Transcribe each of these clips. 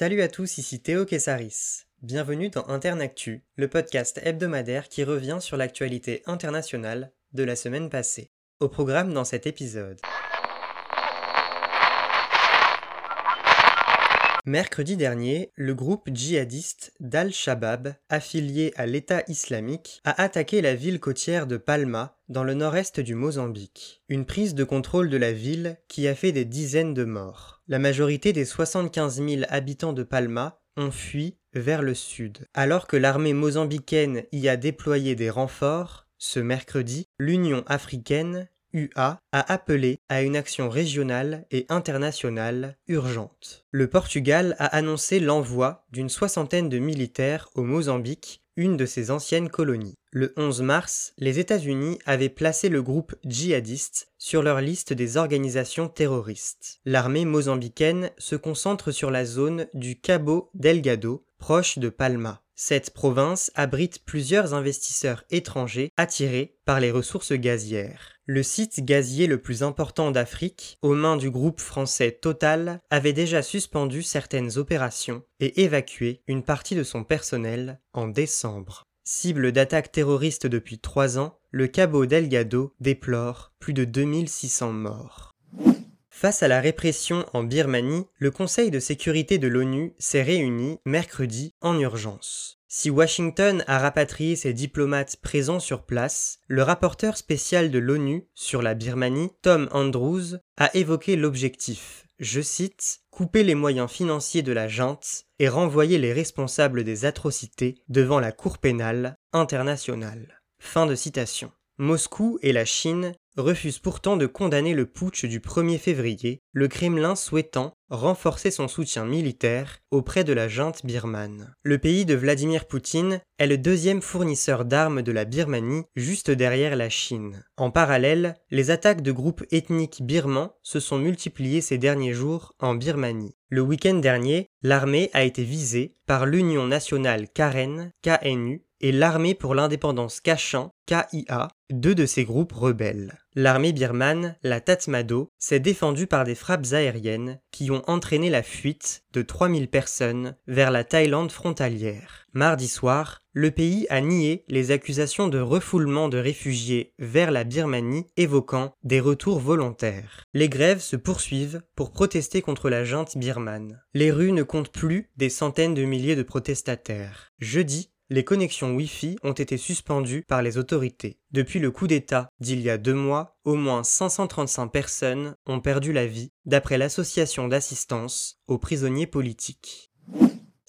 Salut à tous, ici Théo Kessaris. Bienvenue dans Internactu, le podcast hebdomadaire qui revient sur l'actualité internationale de la semaine passée. Au programme dans cet épisode. Mercredi dernier, le groupe djihadiste d'Al-Shabaab, affilié à l'État islamique, a attaqué la ville côtière de Palma, dans le nord-est du Mozambique. Une prise de contrôle de la ville qui a fait des dizaines de morts. La majorité des 75 000 habitants de Palma ont fui vers le sud. Alors que l'armée mozambicaine y a déployé des renforts, ce mercredi, l'Union africaine UA a appelé à une action régionale et internationale urgente. Le Portugal a annoncé l'envoi d'une soixantaine de militaires au Mozambique, une de ses anciennes colonies. Le 11 mars, les États-Unis avaient placé le groupe djihadiste sur leur liste des organisations terroristes. L'armée mozambicaine se concentre sur la zone du Cabo Delgado, proche de Palma. Cette province abrite plusieurs investisseurs étrangers attirés par les ressources gazières. Le site gazier le plus important d'Afrique, aux mains du groupe français Total, avait déjà suspendu certaines opérations et évacué une partie de son personnel en décembre. Cible d'attaques terroristes depuis trois ans, le Cabo Delgado déplore plus de 2600 morts. Face à la répression en Birmanie, le Conseil de sécurité de l'ONU s'est réuni mercredi en urgence. Si Washington a rapatrié ses diplomates présents sur place, le rapporteur spécial de l'ONU sur la Birmanie, Tom Andrews, a évoqué l'objectif, je cite, couper les moyens financiers de la junte et renvoyer les responsables des atrocités devant la Cour pénale internationale. Fin de citation. Moscou et la Chine refusent pourtant de condamner le putsch du 1er février, le Kremlin souhaitant renforcer son soutien militaire auprès de la junte birmane. Le pays de Vladimir Poutine est le deuxième fournisseur d'armes de la Birmanie, juste derrière la Chine. En parallèle, les attaques de groupes ethniques birmans se sont multipliées ces derniers jours en Birmanie. Le week-end dernier, l'armée a été visée par l'Union nationale Karen, KNU, et l'Armée pour l'indépendance Kachan, KIA, deux de ces groupes rebelles. L'armée birmane, la Tatmadaw, s'est défendue par des frappes aériennes qui ont entraîné la fuite de 3000 personnes vers la Thaïlande frontalière. Mardi soir, le pays a nié les accusations de refoulement de réfugiés vers la Birmanie évoquant des retours volontaires. Les grèves se poursuivent pour protester contre la junte birmane. Les rues ne comptent plus des centaines de milliers de protestataires. Jeudi, les connexions Wi-Fi ont été suspendues par les autorités. Depuis le coup d'État d'il y a deux mois, au moins 535 personnes ont perdu la vie, d'après l'association d'assistance aux prisonniers politiques.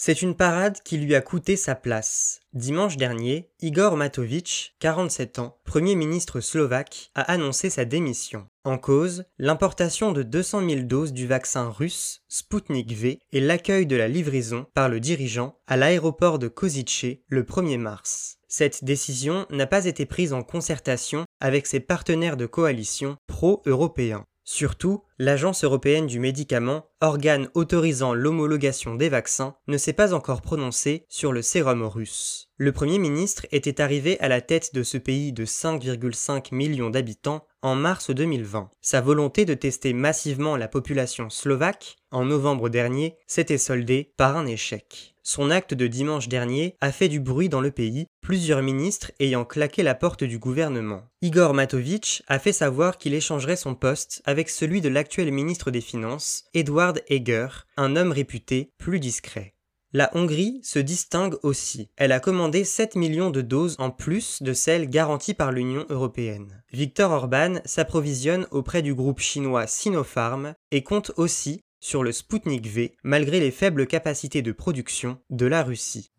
C'est une parade qui lui a coûté sa place. Dimanche dernier, Igor Matovic, 47 ans, Premier ministre slovaque, a annoncé sa démission. En cause, l'importation de 200 000 doses du vaccin russe Sputnik V et l'accueil de la livraison par le dirigeant à l'aéroport de Kozice le 1er mars. Cette décision n'a pas été prise en concertation avec ses partenaires de coalition pro-européens. Surtout, l'Agence européenne du médicament, organe autorisant l'homologation des vaccins, ne s'est pas encore prononcée sur le sérum russe. Le Premier ministre était arrivé à la tête de ce pays de 5,5 millions d'habitants en mars 2020. Sa volonté de tester massivement la population slovaque en novembre dernier s'était soldée par un échec. Son acte de dimanche dernier a fait du bruit dans le pays, plusieurs ministres ayant claqué la porte du gouvernement. Igor Matovic a fait savoir qu'il échangerait son poste avec celui de l'actuel ministre des Finances, Edward Eger, un homme réputé plus discret. La Hongrie se distingue aussi. Elle a commandé 7 millions de doses en plus de celles garanties par l'Union européenne. Viktor Orban s'approvisionne auprès du groupe chinois Sinopharm et compte aussi sur le Sputnik V malgré les faibles capacités de production de la Russie.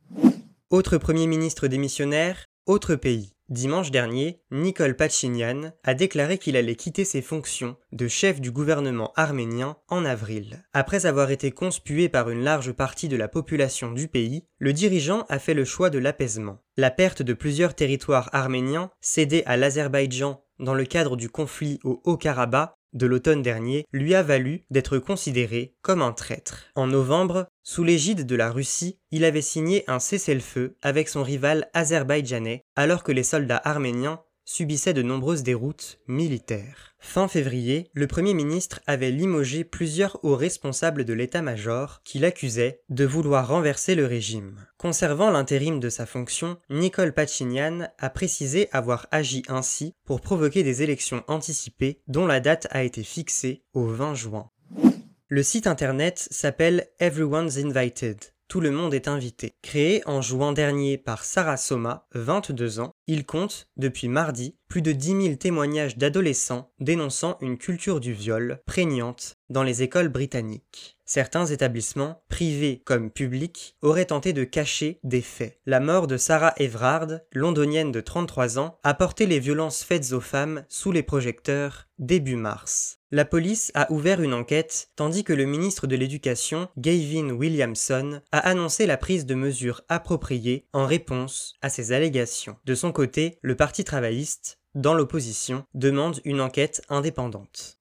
Autre Premier ministre démissionnaire, autre pays. Dimanche dernier, Nicole Pachinian a déclaré qu'il allait quitter ses fonctions de chef du gouvernement arménien en avril. Après avoir été conspué par une large partie de la population du pays, le dirigeant a fait le choix de l'apaisement. La perte de plusieurs territoires arméniens cédés à l'Azerbaïdjan dans le cadre du conflit au Haut-Karabakh de l'automne dernier lui a valu d'être considéré comme un traître. En novembre, sous l'égide de la Russie, il avait signé un cessez-le-feu avec son rival azerbaïdjanais alors que les soldats arméniens subissait de nombreuses déroutes militaires. Fin février, le Premier ministre avait limogé plusieurs hauts responsables de l'état-major qui l'accusaient de vouloir renverser le régime. Conservant l'intérim de sa fonction, Nicole Pachinian a précisé avoir agi ainsi pour provoquer des élections anticipées dont la date a été fixée au 20 juin. Le site internet s'appelle Everyone's Invited. Tout le monde est invité. Créé en juin dernier par Sarah Soma, 22 ans, il compte, depuis mardi, plus de 10 000 témoignages d'adolescents dénonçant une culture du viol prégnante dans les écoles britanniques. Certains établissements, privés comme publics, auraient tenté de cacher des faits. La mort de Sarah Everard, londonienne de 33 ans, a porté les violences faites aux femmes sous les projecteurs début mars. La police a ouvert une enquête tandis que le ministre de l'Éducation, Gavin Williamson, a annoncé la prise de mesures appropriées en réponse à ces allégations. De le Parti travailliste, dans l'opposition, demande une enquête indépendante.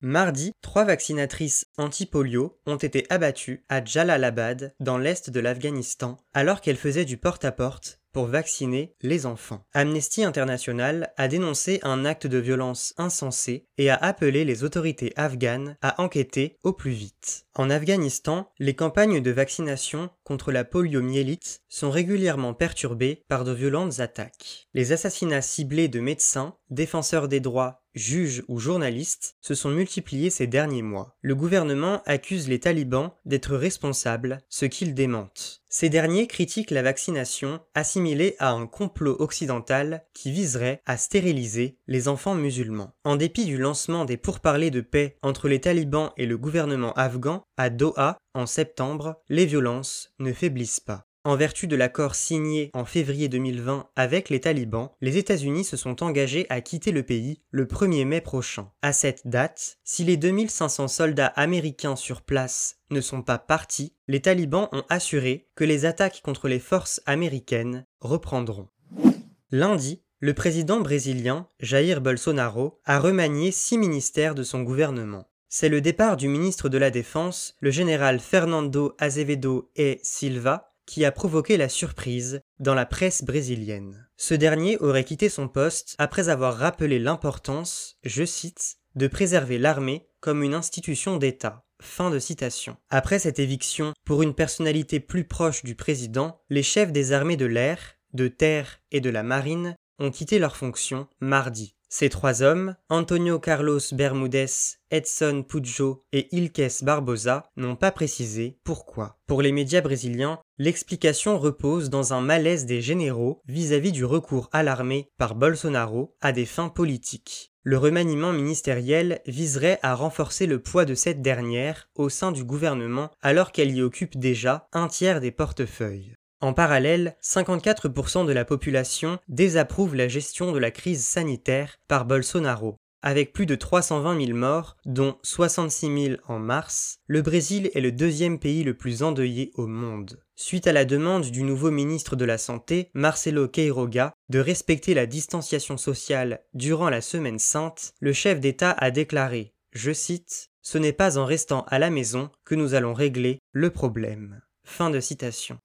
Mardi, trois vaccinatrices anti-polio ont été abattues à Jalalabad, dans l'est de l'Afghanistan, alors qu'elles faisaient du porte-à-porte pour vacciner les enfants. Amnesty International a dénoncé un acte de violence insensé et a appelé les autorités afghanes à enquêter au plus vite. En Afghanistan, les campagnes de vaccination contre la poliomyélite sont régulièrement perturbées par de violentes attaques. Les assassinats ciblés de médecins, défenseurs des droits juges ou journalistes se sont multipliés ces derniers mois. Le gouvernement accuse les talibans d'être responsables, ce qu'ils démentent. Ces derniers critiquent la vaccination assimilée à un complot occidental qui viserait à stériliser les enfants musulmans. En dépit du lancement des pourparlers de paix entre les talibans et le gouvernement afghan à Doha en septembre, les violences ne faiblissent pas. En vertu de l'accord signé en février 2020 avec les talibans, les États-Unis se sont engagés à quitter le pays le 1er mai prochain. À cette date, si les 2500 soldats américains sur place ne sont pas partis, les talibans ont assuré que les attaques contre les forces américaines reprendront. Lundi, le président brésilien Jair Bolsonaro a remanié six ministères de son gouvernement. C'est le départ du ministre de la Défense, le général Fernando Azevedo e Silva, qui a provoqué la surprise dans la presse brésilienne. Ce dernier aurait quitté son poste après avoir rappelé l'importance, je cite, de préserver l'armée comme une institution d'État. Fin de citation. Après cette éviction, pour une personnalité plus proche du président, les chefs des armées de l'air, de terre et de la marine ont quitté leurs fonctions mardi. Ces trois hommes, Antonio Carlos Bermudez, Edson Pujo et Ilques Barbosa, n'ont pas précisé pourquoi. Pour les médias brésiliens, l'explication repose dans un malaise des généraux vis-à-vis du recours à l'armée par Bolsonaro à des fins politiques. Le remaniement ministériel viserait à renforcer le poids de cette dernière au sein du gouvernement alors qu'elle y occupe déjà un tiers des portefeuilles. En parallèle, 54% de la population désapprouve la gestion de la crise sanitaire par Bolsonaro. Avec plus de 320 000 morts, dont 66 000 en mars, le Brésil est le deuxième pays le plus endeuillé au monde. Suite à la demande du nouveau ministre de la Santé, Marcelo Queiroga, de respecter la distanciation sociale durant la semaine sainte, le chef d'État a déclaré, je cite, Ce n'est pas en restant à la maison que nous allons régler le problème. Fin de citation.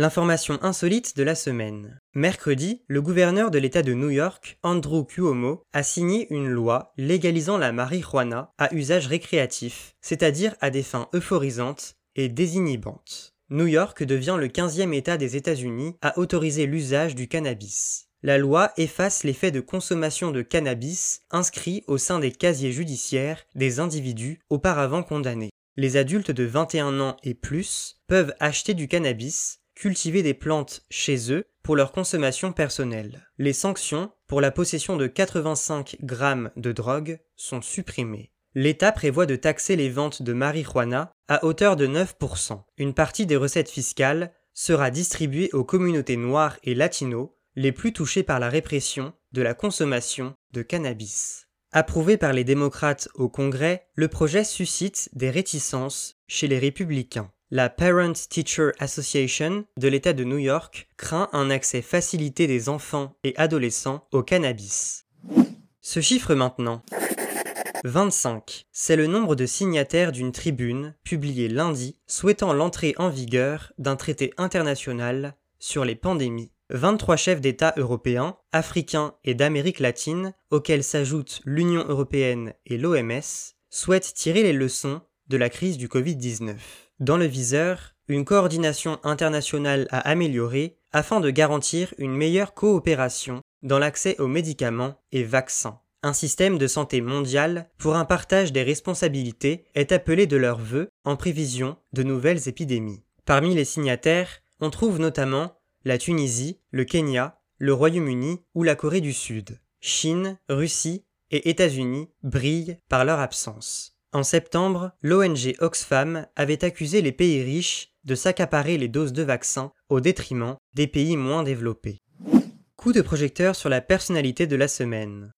L'information insolite de la semaine. Mercredi, le gouverneur de l'État de New York, Andrew Cuomo, a signé une loi légalisant la marijuana à usage récréatif, c'est-à-dire à des fins euphorisantes et désinhibantes. New York devient le 15e État des États-Unis à autoriser l'usage du cannabis. La loi efface les faits de consommation de cannabis inscrits au sein des casiers judiciaires des individus auparavant condamnés. Les adultes de 21 ans et plus peuvent acheter du cannabis cultiver des plantes chez eux pour leur consommation personnelle. Les sanctions pour la possession de 85 grammes de drogue sont supprimées. L'État prévoit de taxer les ventes de marijuana à hauteur de 9%. Une partie des recettes fiscales sera distribuée aux communautés noires et latino les plus touchées par la répression de la consommation de cannabis. Approuvé par les démocrates au Congrès, le projet suscite des réticences chez les républicains. La Parent Teacher Association de l'État de New York craint un accès facilité des enfants et adolescents au cannabis. Ce chiffre maintenant. 25. C'est le nombre de signataires d'une tribune publiée lundi souhaitant l'entrée en vigueur d'un traité international sur les pandémies. 23 chefs d'État européens, africains et d'Amérique latine, auxquels s'ajoutent l'Union européenne et l'OMS, souhaitent tirer les leçons de la crise du Covid-19. Dans le viseur, une coordination internationale à améliorer afin de garantir une meilleure coopération dans l'accès aux médicaments et vaccins. Un système de santé mondial pour un partage des responsabilités est appelé de leur vœu en prévision de nouvelles épidémies. Parmi les signataires, on trouve notamment la Tunisie, le Kenya, le Royaume-Uni ou la Corée du Sud. Chine, Russie et États-Unis brillent par leur absence. En septembre, l'ONG Oxfam avait accusé les pays riches de s'accaparer les doses de vaccins au détriment des pays moins développés. Coup de projecteur sur la personnalité de la semaine.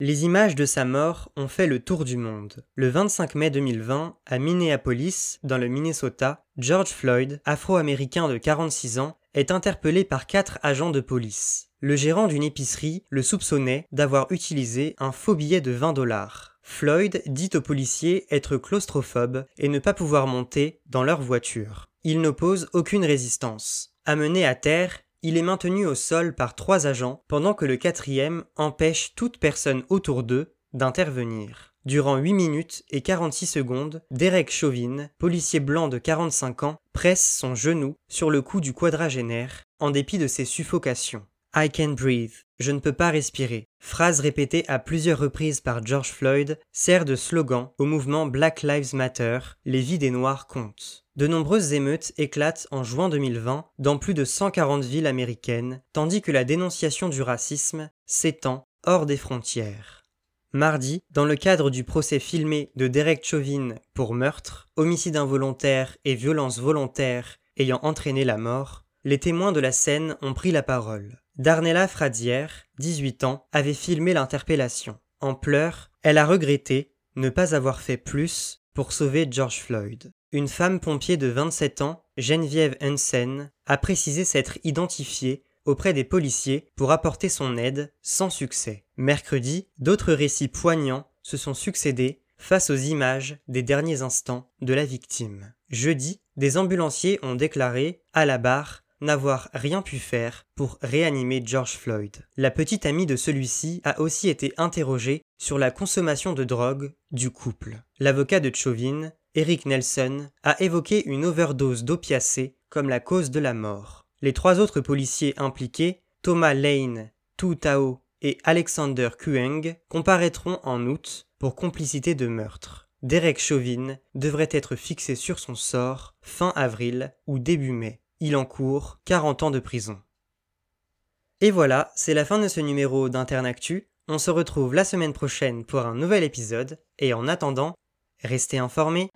Les images de sa mort ont fait le tour du monde. Le 25 mai 2020, à Minneapolis, dans le Minnesota, George Floyd, afro-américain de 46 ans, est interpellé par quatre agents de police. Le gérant d'une épicerie le soupçonnait d'avoir utilisé un faux billet de 20 dollars. Floyd dit aux policiers être claustrophobe et ne pas pouvoir monter dans leur voiture. Il n'oppose aucune résistance. Amené à terre, il est maintenu au sol par trois agents pendant que le quatrième empêche toute personne autour d'eux d'intervenir. Durant 8 minutes et 46 secondes, Derek Chauvin, policier blanc de 45 ans, presse son genou sur le cou du quadragénaire en dépit de ses suffocations. I can't breathe. Je ne peux pas respirer. Phrase répétée à plusieurs reprises par George Floyd sert de slogan au mouvement Black Lives Matter, les vies des Noirs comptent. De nombreuses émeutes éclatent en juin 2020 dans plus de 140 villes américaines, tandis que la dénonciation du racisme s'étend hors des frontières. Mardi, dans le cadre du procès filmé de Derek Chauvin pour meurtre, homicide involontaire et violence volontaire ayant entraîné la mort, les témoins de la scène ont pris la parole. Darnella Fradière, 18 ans, avait filmé l'interpellation. En pleurs, elle a regretté ne pas avoir fait plus pour sauver George Floyd. Une femme pompier de 27 ans, Geneviève Hansen, a précisé s'être identifiée auprès des policiers pour apporter son aide sans succès. Mercredi, d'autres récits poignants se sont succédés face aux images des derniers instants de la victime. Jeudi, des ambulanciers ont déclaré, à la barre, n'avoir rien pu faire pour réanimer George Floyd. La petite amie de celui-ci a aussi été interrogée sur la consommation de drogue du couple. L'avocat de Chauvin Eric Nelson a évoqué une overdose d'opiacés comme la cause de la mort. Les trois autres policiers impliqués, Thomas Lane, Tu Tao et Alexander Kueng, comparaîtront en août pour complicité de meurtre. Derek Chauvin devrait être fixé sur son sort fin avril ou début mai. Il encourt 40 ans de prison. Et voilà, c'est la fin de ce numéro d'Internactu. On se retrouve la semaine prochaine pour un nouvel épisode, et en attendant, Restez informés